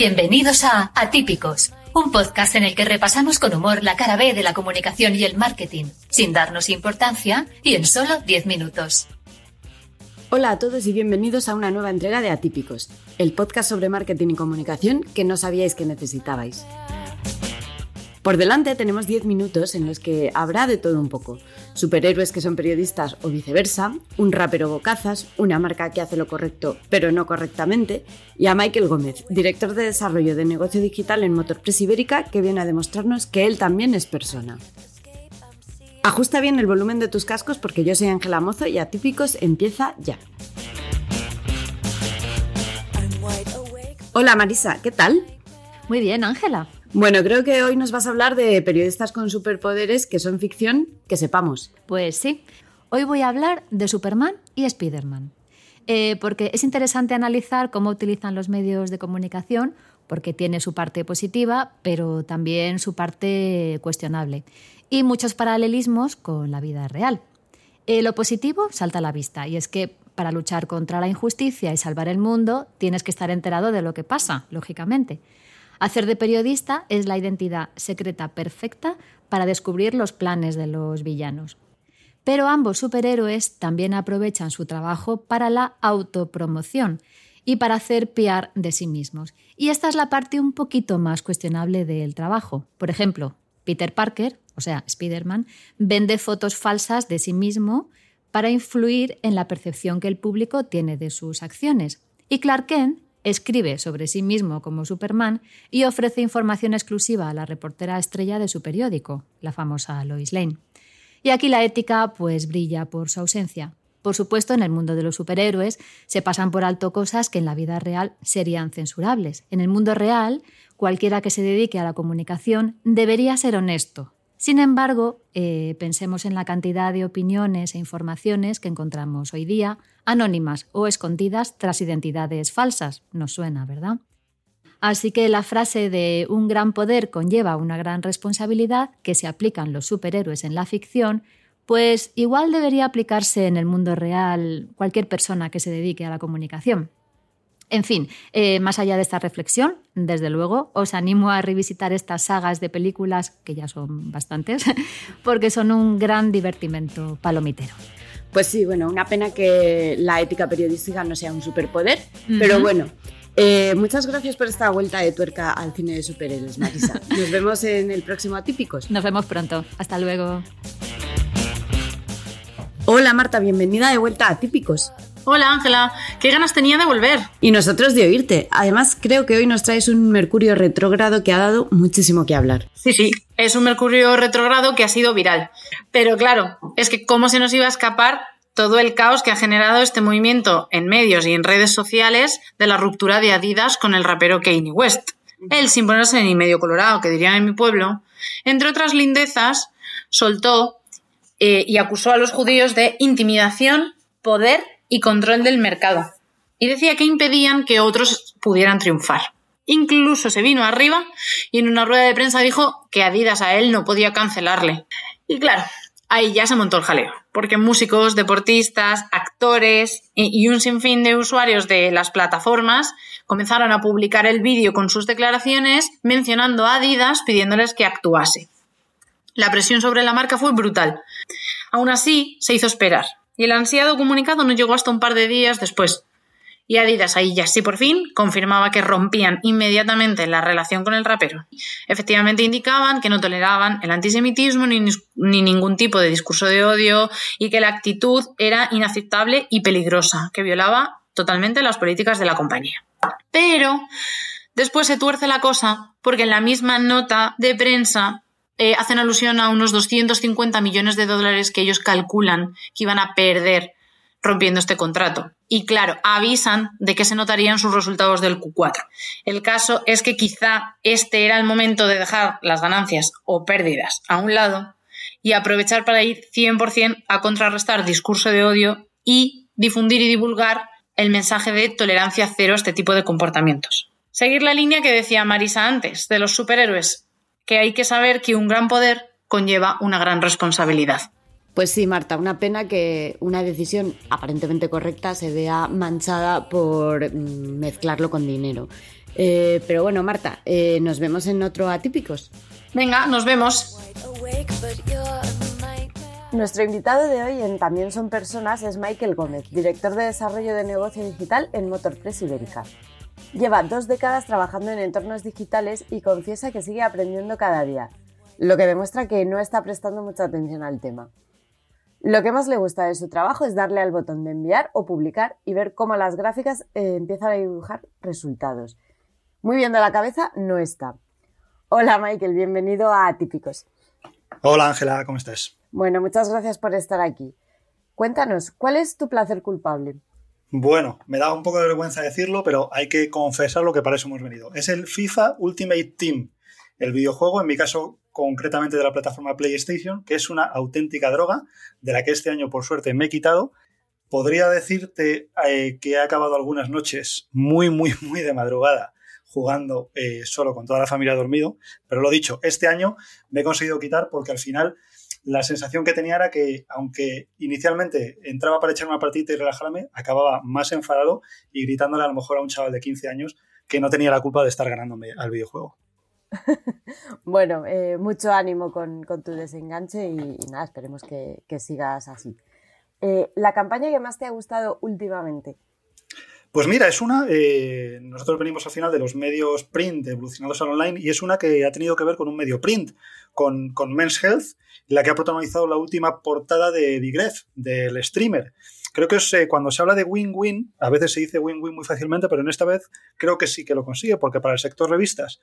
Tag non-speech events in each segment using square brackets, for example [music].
Bienvenidos a Atípicos, un podcast en el que repasamos con humor la cara B de la comunicación y el marketing, sin darnos importancia y en solo 10 minutos. Hola a todos y bienvenidos a una nueva entrega de Atípicos, el podcast sobre marketing y comunicación que no sabíais que necesitabais. Por delante tenemos 10 minutos en los que habrá de todo un poco. Superhéroes que son periodistas o viceversa, un rapero bocazas, una marca que hace lo correcto pero no correctamente, y a Michael Gómez, director de desarrollo de negocio digital en Motorpress Ibérica, que viene a demostrarnos que él también es persona. Ajusta bien el volumen de tus cascos porque yo soy Ángela Mozo y Atípicos empieza ya. Hola Marisa, ¿qué tal? Muy bien, Ángela. Bueno, creo que hoy nos vas a hablar de periodistas con superpoderes que son ficción, que sepamos. Pues sí, hoy voy a hablar de Superman y Spiderman. Eh, porque es interesante analizar cómo utilizan los medios de comunicación, porque tiene su parte positiva, pero también su parte cuestionable, y muchos paralelismos con la vida real. Eh, lo positivo salta a la vista, y es que para luchar contra la injusticia y salvar el mundo tienes que estar enterado de lo que pasa, lógicamente. Hacer de periodista es la identidad secreta perfecta para descubrir los planes de los villanos. Pero ambos superhéroes también aprovechan su trabajo para la autopromoción y para hacer piar de sí mismos. Y esta es la parte un poquito más cuestionable del trabajo. Por ejemplo, Peter Parker, o sea, Spider-Man, vende fotos falsas de sí mismo para influir en la percepción que el público tiene de sus acciones. Y Clark Kent escribe sobre sí mismo como Superman y ofrece información exclusiva a la reportera estrella de su periódico, la famosa Lois Lane. Y aquí la ética pues brilla por su ausencia. Por supuesto, en el mundo de los superhéroes se pasan por alto cosas que en la vida real serían censurables. En el mundo real, cualquiera que se dedique a la comunicación debería ser honesto, sin embargo, eh, pensemos en la cantidad de opiniones e informaciones que encontramos hoy día, anónimas o escondidas tras identidades falsas. Nos suena, ¿verdad? Así que la frase de un gran poder conlleva una gran responsabilidad que se aplican los superhéroes en la ficción, pues igual debería aplicarse en el mundo real cualquier persona que se dedique a la comunicación. En fin, eh, más allá de esta reflexión, desde luego, os animo a revisitar estas sagas de películas, que ya son bastantes, [laughs] porque son un gran divertimento palomitero. Pues sí, bueno, una pena que la ética periodística no sea un superpoder, pero bueno. Eh, muchas gracias por esta vuelta de tuerca al cine de superhéroes, Marisa. [laughs] Nos vemos en el próximo Atípicos. Nos vemos pronto. Hasta luego. Hola Marta, bienvenida de vuelta a Atípicos. Hola Ángela, qué ganas tenía de volver. Y nosotros de oírte. Además, creo que hoy nos traes un Mercurio retrógrado que ha dado muchísimo que hablar. Sí, sí, es un Mercurio retrógrado que ha sido viral. Pero claro, es que cómo se nos iba a escapar todo el caos que ha generado este movimiento en medios y en redes sociales de la ruptura de Adidas con el rapero Kanye West. Él, sin ponerse ni medio colorado, que dirían en mi pueblo, entre otras lindezas, soltó eh, y acusó a los judíos de intimidación, poder y control del mercado. Y decía que impedían que otros pudieran triunfar. Incluso se vino arriba y en una rueda de prensa dijo que Adidas a él no podía cancelarle. Y claro, ahí ya se montó el jaleo, porque músicos, deportistas, actores y un sinfín de usuarios de las plataformas comenzaron a publicar el vídeo con sus declaraciones mencionando a Adidas pidiéndoles que actuase. La presión sobre la marca fue brutal. Aún así, se hizo esperar y el ansiado comunicado no llegó hasta un par de días después. Y Adidas ahí ya sí por fin confirmaba que rompían inmediatamente la relación con el rapero. Efectivamente indicaban que no toleraban el antisemitismo ni, ni ningún tipo de discurso de odio y que la actitud era inaceptable y peligrosa, que violaba totalmente las políticas de la compañía. Pero después se tuerce la cosa porque en la misma nota de prensa eh, hacen alusión a unos 250 millones de dólares que ellos calculan que iban a perder rompiendo este contrato. Y claro, avisan de que se notarían sus resultados del Q4. El caso es que quizá este era el momento de dejar las ganancias o pérdidas a un lado y aprovechar para ir 100% a contrarrestar discurso de odio y difundir y divulgar el mensaje de tolerancia cero a este tipo de comportamientos. Seguir la línea que decía Marisa antes, de los superhéroes que hay que saber que un gran poder conlleva una gran responsabilidad. Pues sí, Marta, una pena que una decisión aparentemente correcta se vea manchada por mm, mezclarlo con dinero. Eh, pero bueno, Marta, eh, nos vemos en otro Atípicos. Venga, nos vemos. Nuestro invitado de hoy en También son personas es Michael Gómez, director de desarrollo de negocio digital en Motorpress Ibérica. Lleva dos décadas trabajando en entornos digitales y confiesa que sigue aprendiendo cada día, lo que demuestra que no está prestando mucha atención al tema. Lo que más le gusta de su trabajo es darle al botón de enviar o publicar y ver cómo las gráficas eh, empiezan a dibujar resultados. Muy bien de la cabeza no está. Hola Michael, bienvenido a Atípicos. Hola Ángela, ¿cómo estás? Bueno, muchas gracias por estar aquí. Cuéntanos, ¿cuál es tu placer culpable? Bueno, me da un poco de vergüenza decirlo, pero hay que confesar lo que para eso hemos venido. Es el FIFA Ultimate Team, el videojuego, en mi caso concretamente de la plataforma PlayStation, que es una auténtica droga, de la que este año por suerte me he quitado. Podría decirte eh, que he acabado algunas noches muy, muy, muy de madrugada jugando eh, solo con toda la familia dormido, pero lo dicho, este año me he conseguido quitar porque al final la sensación que tenía era que, aunque inicialmente entraba para echar una partida y relajarme, acababa más enfadado y gritándole a lo mejor a un chaval de 15 años que no tenía la culpa de estar ganándome al videojuego. [laughs] bueno, eh, mucho ánimo con, tu desenganche y, nada, esperemos que, sigas así. Eh, ¿La campaña que más te ha gustado últimamente? Pues mira, es una, eh, nosotros venimos al final de los medios print evolucionados al online y es una que ha tenido que ver con un medio print, con, con Men's Health, la que ha protagonizado la última portada de Digref, del streamer. Creo que es, eh, cuando se habla de win-win, a veces se dice win-win muy fácilmente, pero en esta vez creo que sí que lo consigue, porque para el sector revistas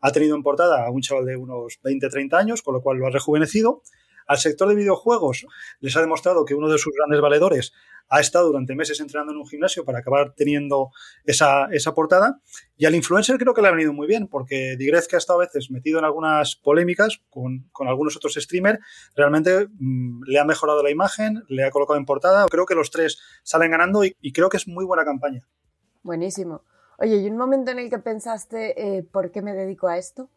ha tenido en portada a un chaval de unos 20-30 años, con lo cual lo ha rejuvenecido. Al sector de videojuegos les ha demostrado que uno de sus grandes valedores ha estado durante meses entrenando en un gimnasio para acabar teniendo esa, esa portada. Y al influencer creo que le ha venido muy bien, porque Digrez, que ha estado a veces metido en algunas polémicas con, algunos otros streamers, realmente mm, le ha mejorado la imagen, le ha colocado en portada. Creo que los tres salen ganando y, creo que es muy buena campaña. Buenísimo. Oye, ¿y un momento en el que pensaste, eh, ¿por qué me dedico a esto?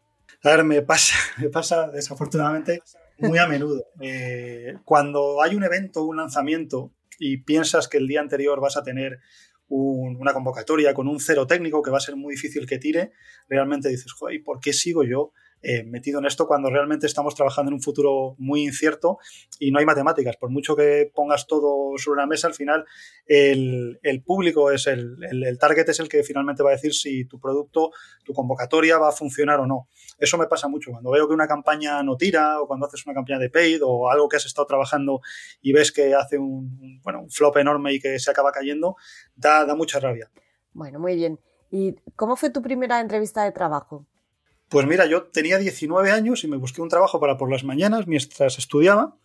A ver, me pasa, [laughs] me pasa desafortunadamente muy a menudo. Eh, cuando hay un evento, un lanzamiento, y piensas que el día anterior vas a tener una convocatoria con un cero técnico que va a ser muy difícil que tire, realmente dices, joder, ¿por qué sigo yo eh, metido en esto cuando realmente estamos trabajando en un futuro muy incierto y no hay matemáticas. Por mucho que pongas todo sobre una mesa, al final el, público es el, el, target es el que finalmente va a decir si tu producto, tu convocatoria va a funcionar o no. Eso me pasa mucho. Cuando veo que una campaña no tira o cuando haces una campaña de paid o algo que has estado trabajando y ves que hace un, bueno, un flop enorme y que se acaba cayendo, da, da mucha rabia. Bueno, muy bien. ¿Y cómo fue tu primera entrevista de trabajo? Pues mira, yo tenía 19 años y me busqué un trabajo para por las mañanas mientras estudiaba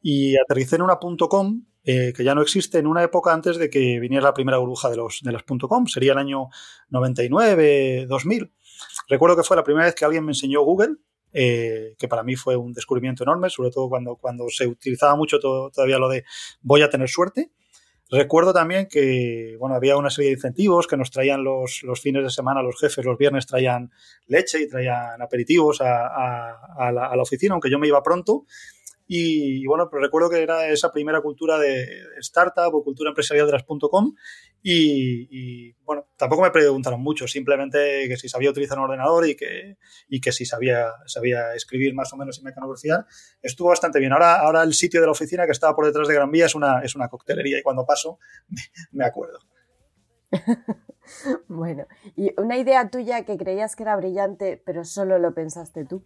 y aterricé en una .com eh, que ya no existe en una época antes de que viniera la primera burbuja de, los, de las .com, sería el año 99, 2000. Recuerdo que fue la primera vez que alguien me enseñó Google, eh, que para mí fue un descubrimiento enorme, sobre todo cuando, cuando se utilizaba mucho todavía lo de voy a tener suerte. Recuerdo también que bueno, había una serie de incentivos que nos traían los, los fines de semana, los jefes, los viernes traían leche y traían aperitivos a, la, a la oficina, aunque yo me iba pronto. Y, bueno, pues recuerdo que era esa primera cultura de startup o cultura empresarial de las .com y, bueno, tampoco me preguntaron mucho, simplemente que si sabía utilizar un ordenador y que, y que si sabía, sabía escribir más o menos y mecanografiar, estuvo bastante bien. Ahora, ahora el sitio de la oficina que estaba por detrás de Gran Vía es una, es una coctelería y cuando paso me acuerdo. [laughs] bueno, y una idea tuya que creías que era brillante, pero solo lo pensaste tú.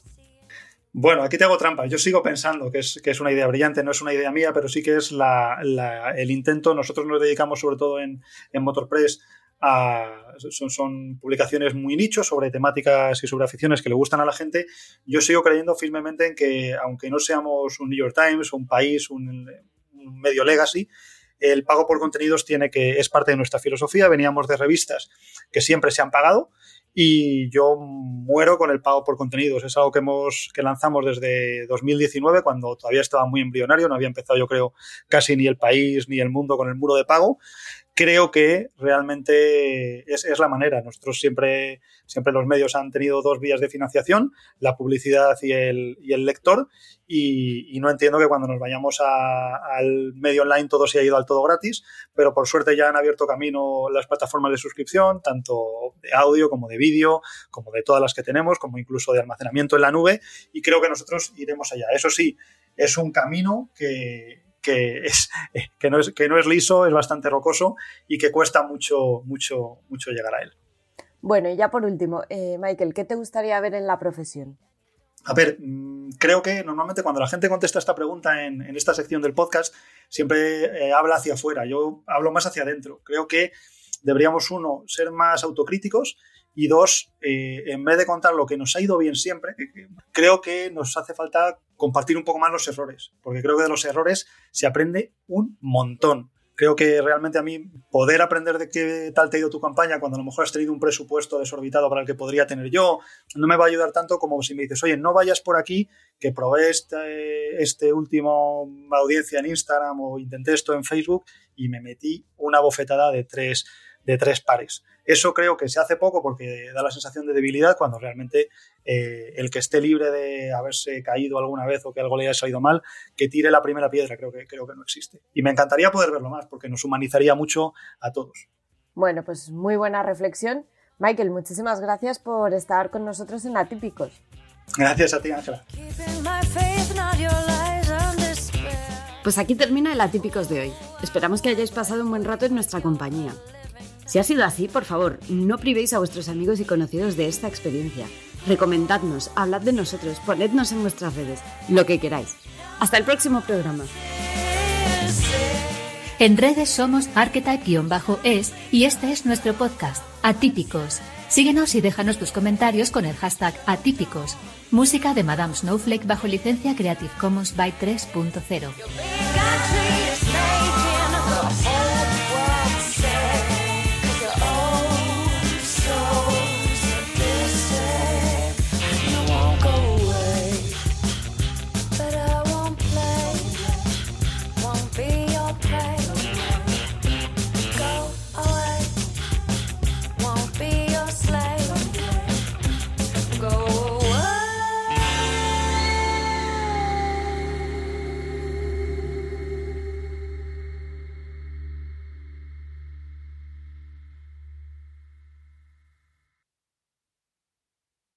Bueno, aquí te hago trampa. Yo sigo pensando que es, que es una idea brillante, no es una idea mía, pero sí que es el intento. Nosotros nos dedicamos sobre todo en, en Motorpress a, son, son, publicaciones muy nichos sobre temáticas y sobre aficiones que le gustan a la gente. Yo sigo creyendo firmemente en que, aunque no seamos un New York Times, un país, un, un medio legacy, el pago por contenidos tiene que es parte de nuestra filosofía. Veníamos de revistas que siempre se han pagado y yo muero con el pago por contenidos. Es algo que hemos que lanzamos desde 2019 cuando todavía estaba muy embrionario, no había empezado yo creo casi ni el país ni el mundo con el muro de pago creo que realmente es, la manera. Nosotros siempre, siempre los medios han tenido dos vías de financiación, la publicidad y el, y el lector, y, no entiendo que cuando nos vayamos al medio online todo se haya ido al todo gratis, pero por suerte ya han abierto camino las plataformas de suscripción, tanto de audio como de vídeo, como de todas las que tenemos, como incluso de almacenamiento en la nube, y creo que nosotros iremos allá. Eso sí, es un camino que, que, es, que, no es, que no es liso, es bastante rocoso y que cuesta mucho, mucho, mucho llegar a él. Bueno, y ya por último, eh, Michael, ¿qué te gustaría ver en la profesión? A ver, mm, creo que normalmente cuando la gente contesta esta pregunta en, esta sección del podcast, siempre eh, habla hacia afuera. Yo hablo más hacia adentro. Creo que deberíamos, uno, ser más autocríticos y dos, eh, en vez de contar lo que nos ha ido bien siempre, creo que nos hace falta compartir un poco más los errores, porque creo que de los errores se aprende un montón. Creo que realmente a mí poder aprender de qué tal te ha ido tu campaña cuando a lo mejor has tenido un presupuesto desorbitado para el que podría tener yo, no me va a ayudar tanto como si me dices, oye, no vayas por aquí, que probé este, este último audiencia en Instagram o intenté esto en Facebook y me metí una bofetada de tres, de tres pares. Eso creo que se hace poco porque da la sensación de debilidad cuando realmente eh, el que esté libre de haberse caído alguna vez o que algo le haya salido mal, que tire la primera piedra, creo que, creo que no existe. Y me encantaría poder verlo más porque nos humanizaría mucho a todos. Bueno, pues muy buena reflexión. Michael, muchísimas gracias por estar con nosotros en Atípicos. Gracias a ti, Ángela. Pues aquí termina el Atípicos de hoy. Esperamos que hayáis pasado un buen rato en nuestra compañía. Si ha sido así, por favor, no privéis a vuestros amigos y conocidos de esta experiencia. Recomendadnos, hablad de nosotros, ponednos en vuestras redes, lo que queráis. Hasta el próximo programa. En redes somos archetype-es y este es nuestro podcast, Atípicos. Síguenos y déjanos tus comentarios con el hashtag Atípicos. Música de Madame Snowflake bajo licencia Creative Commons by 3.0.